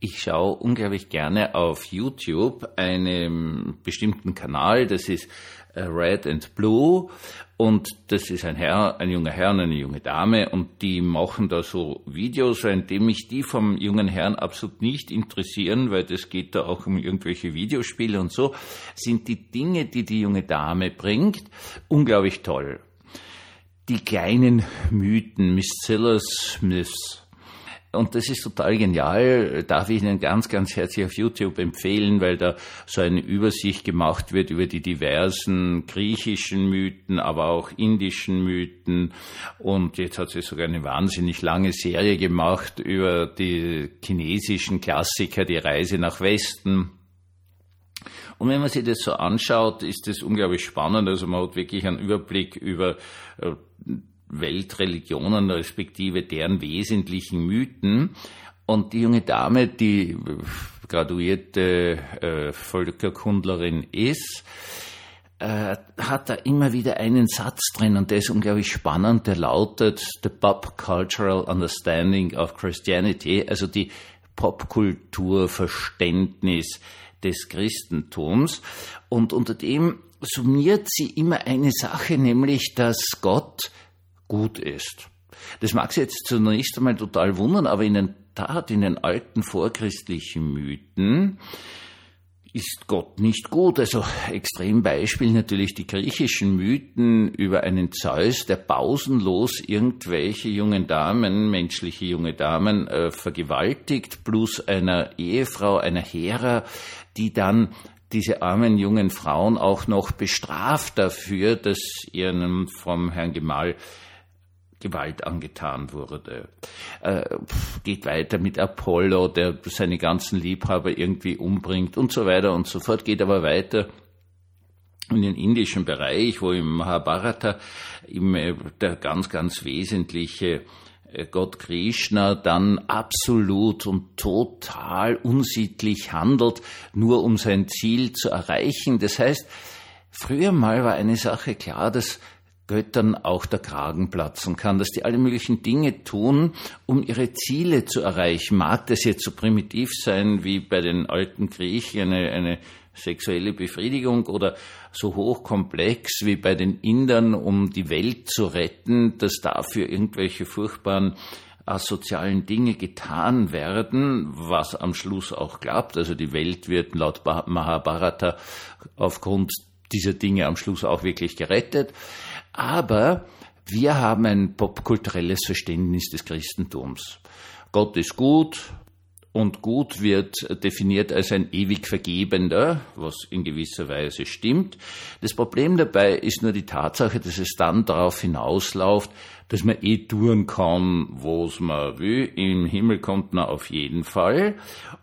Ich schaue unglaublich gerne auf YouTube einen bestimmten Kanal, das ist äh, Red and Blue und das ist ein Herr, ein junger Herr und eine junge Dame und die machen da so Videos, indem mich die vom jungen Herrn absolut nicht interessieren, weil das geht da auch um irgendwelche Videospiele und so, sind die Dinge, die die junge Dame bringt, unglaublich toll. Die kleinen Mythen, Miss Zillers Myths, und das ist total genial, darf ich Ihnen ganz, ganz herzlich auf YouTube empfehlen, weil da so eine Übersicht gemacht wird über die diversen griechischen Mythen, aber auch indischen Mythen. Und jetzt hat sie sogar eine wahnsinnig lange Serie gemacht über die chinesischen Klassiker, die Reise nach Westen. Und wenn man sich das so anschaut, ist das unglaublich spannend. Also man hat wirklich einen Überblick über äh, Weltreligionen respektive deren wesentlichen Mythen. Und die junge Dame, die graduierte äh, Völkerkundlerin ist, äh, hat da immer wieder einen Satz drin und der ist unglaublich spannend, der lautet The Pop Cultural Understanding of Christianity, also die Popkulturverständnis des Christentums. Und unter dem summiert sie immer eine Sache, nämlich dass Gott gut ist. Das mag Sie jetzt zunächst einmal total wundern, aber in der Tat, in den alten vorchristlichen Mythen ist Gott nicht gut. Also Extrembeispiel natürlich die griechischen Mythen über einen Zeus, der pausenlos irgendwelche jungen Damen, menschliche junge Damen äh, vergewaltigt, plus einer Ehefrau, einer Hera, die dann diese armen jungen Frauen auch noch bestraft dafür, dass ihren vom Herrn Gemahl Gewalt angetan wurde. Äh, geht weiter mit Apollo, der seine ganzen Liebhaber irgendwie umbringt und so weiter und so fort, geht aber weiter in den indischen Bereich, wo im Mahabharata im, äh, der ganz, ganz wesentliche äh, Gott Krishna dann absolut und total unsittlich handelt, nur um sein Ziel zu erreichen. Das heißt, früher mal war eine Sache klar, dass Göttern auch der Kragen platzen kann, dass die alle möglichen Dinge tun, um ihre Ziele zu erreichen. Mag das jetzt so primitiv sein wie bei den alten Griechen eine, eine sexuelle Befriedigung oder so hochkomplex wie bei den Indern, um die Welt zu retten, dass dafür irgendwelche furchtbaren asozialen Dinge getan werden, was am Schluss auch klappt. Also die Welt wird laut Mahabharata aufgrund dieser Dinge am Schluss auch wirklich gerettet. Aber wir haben ein popkulturelles Verständnis des Christentums. Gott ist gut und gut wird definiert als ein ewig Vergebender, was in gewisser Weise stimmt. Das Problem dabei ist nur die Tatsache, dass es dann darauf hinausläuft, dass man eh tun kann, was man will. Im Himmel kommt man auf jeden Fall.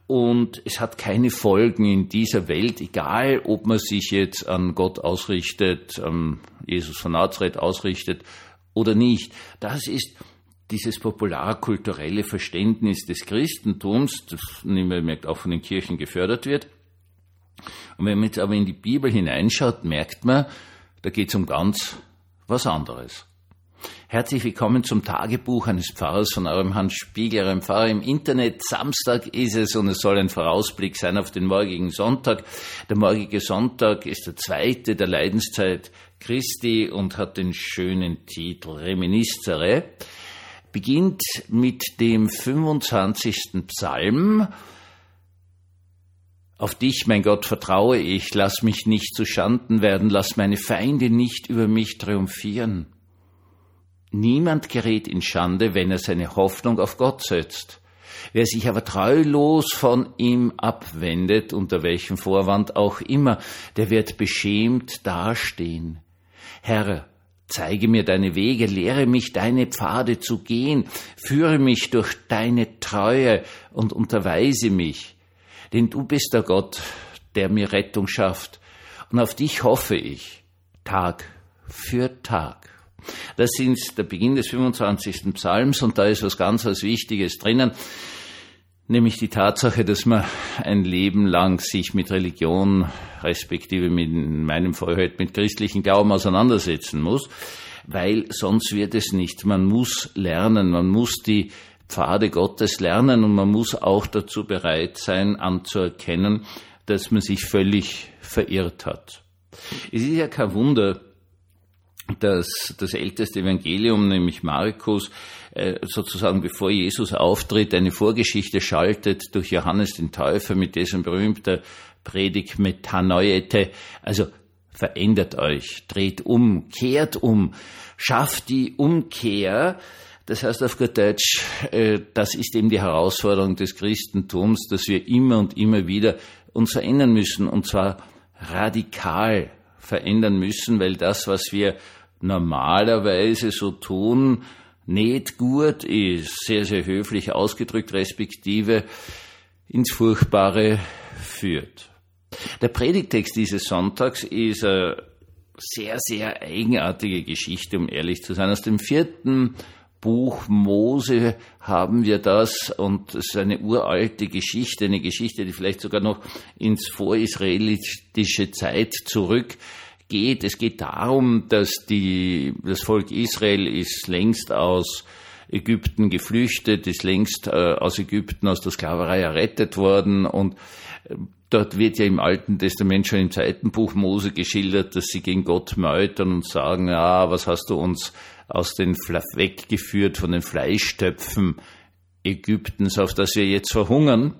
Und es hat keine Folgen in dieser Welt, egal ob man sich jetzt an Gott ausrichtet, an Jesus von Nazareth ausrichtet oder nicht. Das ist dieses popularkulturelle Verständnis des Christentums, das merkt auch von den Kirchen gefördert wird. Und wenn man jetzt aber in die Bibel hineinschaut, merkt man, da geht es um ganz was anderes. Herzlich willkommen zum Tagebuch eines Pfarrers von eurem Hans Spiegel, eurem Pfarrer im Internet. Samstag ist es und es soll ein Vorausblick sein auf den morgigen Sonntag. Der morgige Sonntag ist der zweite der Leidenszeit Christi und hat den schönen Titel Reminiscere. Beginnt mit dem 25. Psalm. Auf dich, mein Gott, vertraue ich, lass mich nicht zu Schanden werden, lass meine Feinde nicht über mich triumphieren. Niemand gerät in Schande, wenn er seine Hoffnung auf Gott setzt. Wer sich aber treulos von ihm abwendet, unter welchem Vorwand auch immer, der wird beschämt dastehen. Herr, zeige mir deine Wege, lehre mich deine Pfade zu gehen, führe mich durch deine Treue und unterweise mich. Denn du bist der Gott, der mir Rettung schafft, und auf dich hoffe ich, Tag für Tag. Das ist der Beginn des 25. Psalms und da ist was ganz was Wichtiges drinnen, nämlich die Tatsache, dass man ein Leben lang sich mit Religion, respektive mit in meinem Fall halt mit christlichen Glauben auseinandersetzen muss, weil sonst wird es nicht. Man muss lernen, man muss die Pfade Gottes lernen und man muss auch dazu bereit sein, anzuerkennen, dass man sich völlig verirrt hat. Es ist ja kein Wunder, dass das älteste Evangelium, nämlich Markus, sozusagen bevor Jesus auftritt, eine Vorgeschichte schaltet durch Johannes den Täufer mit diesem berühmten Predigt Metanoete, also verändert euch, dreht um, kehrt um, schafft die Umkehr. Das heißt auf gut Deutsch, äh, das ist eben die Herausforderung des Christentums, dass wir immer und immer wieder uns verändern müssen, und zwar radikal verändern müssen, weil das, was wir normalerweise so tun, nicht gut ist, sehr, sehr höflich ausgedrückt, respektive ins Furchtbare führt. Der Predigtext dieses Sonntags ist eine sehr, sehr eigenartige Geschichte, um ehrlich zu sein. Aus dem vierten Buch Mose haben wir das und es ist eine uralte Geschichte, eine Geschichte, die vielleicht sogar noch ins vorisraelitische Zeit zurückgeht. Es geht darum, dass die, das Volk Israel ist längst aus Ägypten geflüchtet, ist längst äh, aus Ägypten aus der Sklaverei errettet worden und äh, Dort wird ja im Alten Testament schon im zweiten Buch Mose geschildert, dass sie gegen Gott meutern und sagen, ja, was hast du uns aus den weggeführt von den Fleischtöpfen Ägyptens, auf das wir jetzt verhungern.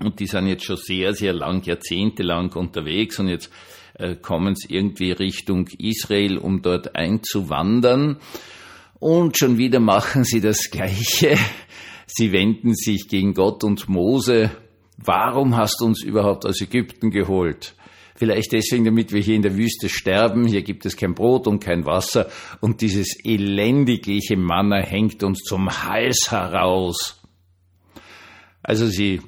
Und die sind jetzt schon sehr, sehr lang, jahrzehntelang unterwegs und jetzt äh, kommen sie irgendwie Richtung Israel, um dort einzuwandern. Und schon wieder machen sie das Gleiche. Sie wenden sich gegen Gott und Mose Warum hast du uns überhaupt aus Ägypten geholt? Vielleicht deswegen, damit wir hier in der Wüste sterben. Hier gibt es kein Brot und kein Wasser. Und dieses elendigliche Manna hängt uns zum Hals heraus. Also sie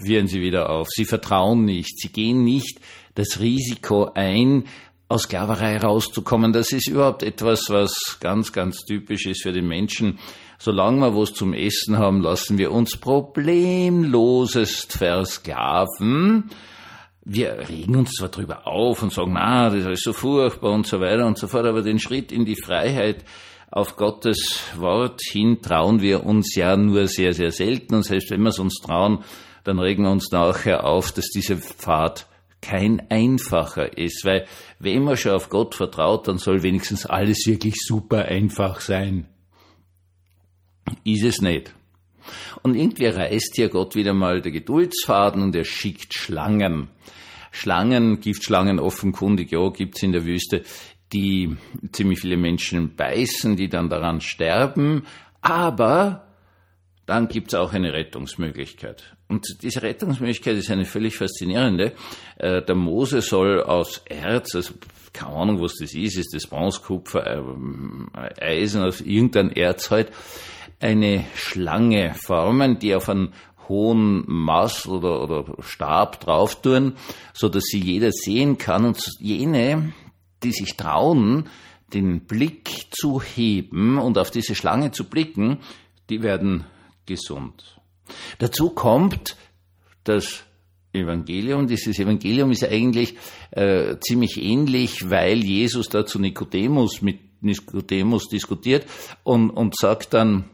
wirren sie wieder auf. Sie vertrauen nicht. Sie gehen nicht das Risiko ein, aus Sklaverei rauszukommen. Das ist überhaupt etwas, was ganz, ganz typisch ist für den Menschen solange wir was zum Essen haben, lassen wir uns problemlosest versklaven. Wir regen uns zwar drüber auf und sagen, na, das ist so furchtbar und so weiter und so fort, aber den Schritt in die Freiheit auf Gottes Wort hin trauen wir uns ja nur sehr, sehr selten. Und selbst wenn wir es uns trauen, dann regen wir uns nachher auf, dass dieser Pfad kein einfacher ist, weil wenn man schon auf Gott vertraut, dann soll wenigstens alles wirklich super einfach sein ist es nicht. Und irgendwie reißt hier Gott wieder mal der Geduldsfaden und er schickt Schlangen. Schlangen, Giftschlangen offenkundig, ja, gibt's in der Wüste, die ziemlich viele Menschen beißen, die dann daran sterben. Aber dann gibt's auch eine Rettungsmöglichkeit. Und diese Rettungsmöglichkeit ist eine völlig faszinierende. Äh, der Mose soll aus Erz, also keine Ahnung, was das ist, ist das Bronze, Kupfer, äh, Eisen, aus irgendein Erz halt, eine Schlange formen, die auf einen hohen Maß oder, oder Stab drauf tun, so dass sie jeder sehen kann und jene, die sich trauen, den Blick zu heben und auf diese Schlange zu blicken, die werden gesund. Dazu kommt das Evangelium. Dieses Evangelium ist eigentlich äh, ziemlich ähnlich, weil Jesus da zu Nikodemus mit Nikodemus diskutiert und, und sagt dann,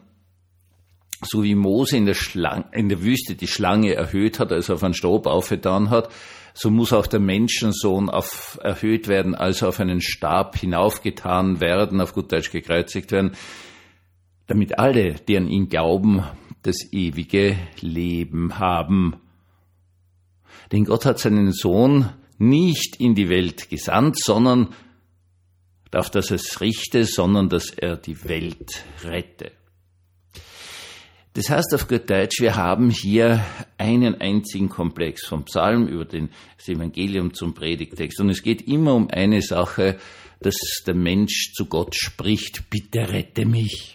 so wie Mose in der, Schlange, in der Wüste die Schlange erhöht hat, also auf einen Stab aufgetan hat, so muss auch der Menschensohn auf, erhöht werden, also auf einen Stab hinaufgetan werden, auf gut Deutsch gekreuzigt werden, damit alle, die an ihn glauben, das ewige Leben haben. Denn Gott hat seinen Sohn nicht in die Welt gesandt, sondern auf dass es richte, sondern dass er die Welt rette. Das heißt auf gut Deutsch, wir haben hier einen einzigen Komplex vom Psalm über den, das Evangelium zum Predigtext. Und es geht immer um eine Sache, dass der Mensch zu Gott spricht, bitte rette mich.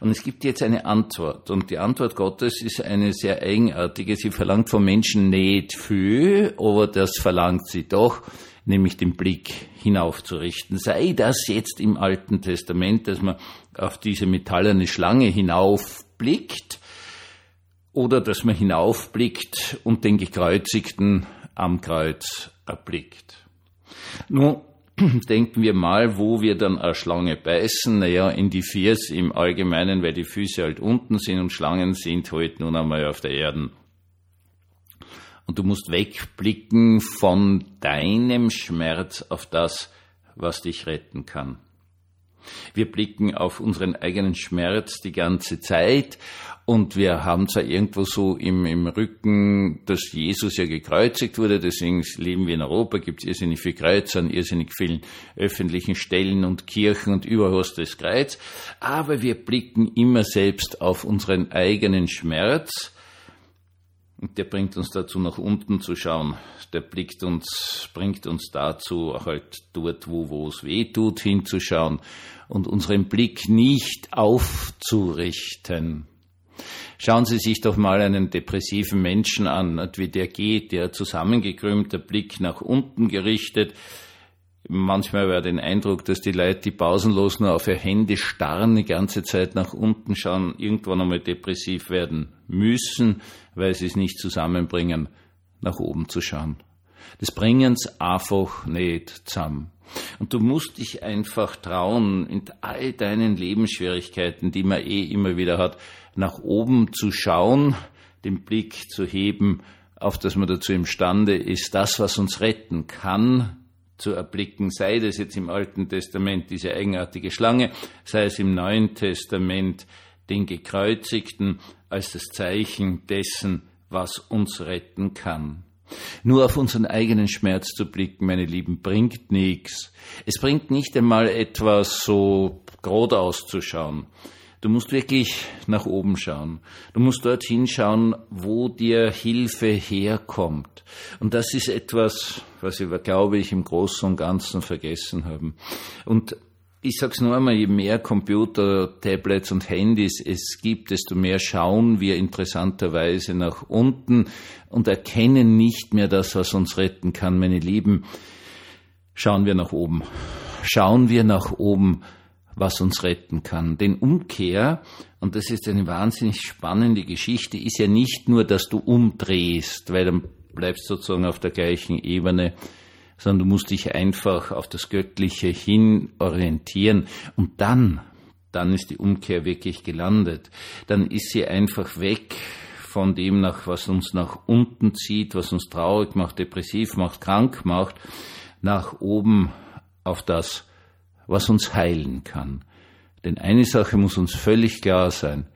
Und es gibt jetzt eine Antwort. Und die Antwort Gottes ist eine sehr eigenartige. Sie verlangt vom Menschen nicht viel, aber das verlangt sie doch, nämlich den Blick hinaufzurichten. Sei das jetzt im Alten Testament, dass man auf diese metallene Schlange hinauf blickt oder dass man hinaufblickt und den Gekreuzigten am Kreuz erblickt. Nun, denken wir mal, wo wir dann eine Schlange beißen, naja, in die Fiers im Allgemeinen, weil die Füße halt unten sind und Schlangen sind halt nun einmal auf der Erde. Und du musst wegblicken von deinem Schmerz auf das, was dich retten kann. Wir blicken auf unseren eigenen Schmerz die ganze Zeit und wir haben zwar irgendwo so im, im Rücken, dass Jesus ja gekreuzigt wurde, deswegen leben wir in Europa, gibt es irrsinnig viele Kreuze an irrsinnig vielen öffentlichen Stellen und Kirchen und überall das Kreuz. Aber wir blicken immer selbst auf unseren eigenen Schmerz und der bringt uns dazu, nach unten zu schauen. Der blickt uns, bringt uns dazu, halt dort, wo, wo es weh tut, hinzuschauen und unseren Blick nicht aufzurichten. Schauen Sie sich doch mal einen depressiven Menschen an, wie der geht, der zusammengekrümmt, der Blick nach unten gerichtet. Manchmal wäre den Eindruck, dass die Leute, die pausenlos nur auf ihre Hände starren, die ganze Zeit nach unten schauen, irgendwann einmal depressiv werden müssen, weil sie es nicht zusammenbringen, nach oben zu schauen. Das bringen sie einfach nicht zusammen. Und du musst dich einfach trauen, in all deinen Lebensschwierigkeiten, die man eh immer wieder hat, nach oben zu schauen, den Blick zu heben, auf das man dazu imstande ist, das, was uns retten kann, zu erblicken, sei das jetzt im Alten Testament diese eigenartige Schlange, sei es im Neuen Testament den Gekreuzigten als das Zeichen dessen, was uns retten kann. Nur auf unseren eigenen Schmerz zu blicken, meine Lieben, bringt nichts. Es bringt nicht einmal etwas so geradeaus zu schauen. Du musst wirklich nach oben schauen. Du musst dorthin schauen, wo dir Hilfe herkommt. Und das ist etwas, was wir, glaube ich, im Großen und Ganzen vergessen haben. Und ich sag's nur einmal, je mehr Computer, Tablets und Handys es gibt, desto mehr schauen wir interessanterweise nach unten und erkennen nicht mehr das, was uns retten kann. Meine Lieben, schauen wir nach oben. Schauen wir nach oben was uns retten kann. Denn Umkehr, und das ist eine wahnsinnig spannende Geschichte, ist ja nicht nur, dass du umdrehst, weil dann bleibst sozusagen auf der gleichen Ebene, sondern du musst dich einfach auf das Göttliche hin orientieren und dann, dann ist die Umkehr wirklich gelandet. Dann ist sie einfach weg von dem nach, was uns nach unten zieht, was uns traurig macht, depressiv macht, krank macht, nach oben auf das, was uns heilen kann. Denn eine Sache muss uns völlig klar sein.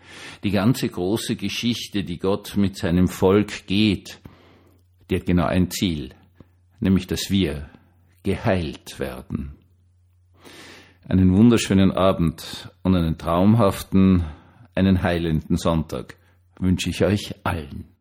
Die ganze große Geschichte, die Gott mit seinem Volk geht, die hat genau ein Ziel, nämlich dass wir geheilt werden. Einen wunderschönen Abend und einen traumhaften, einen heilenden Sonntag wünsche ich euch allen.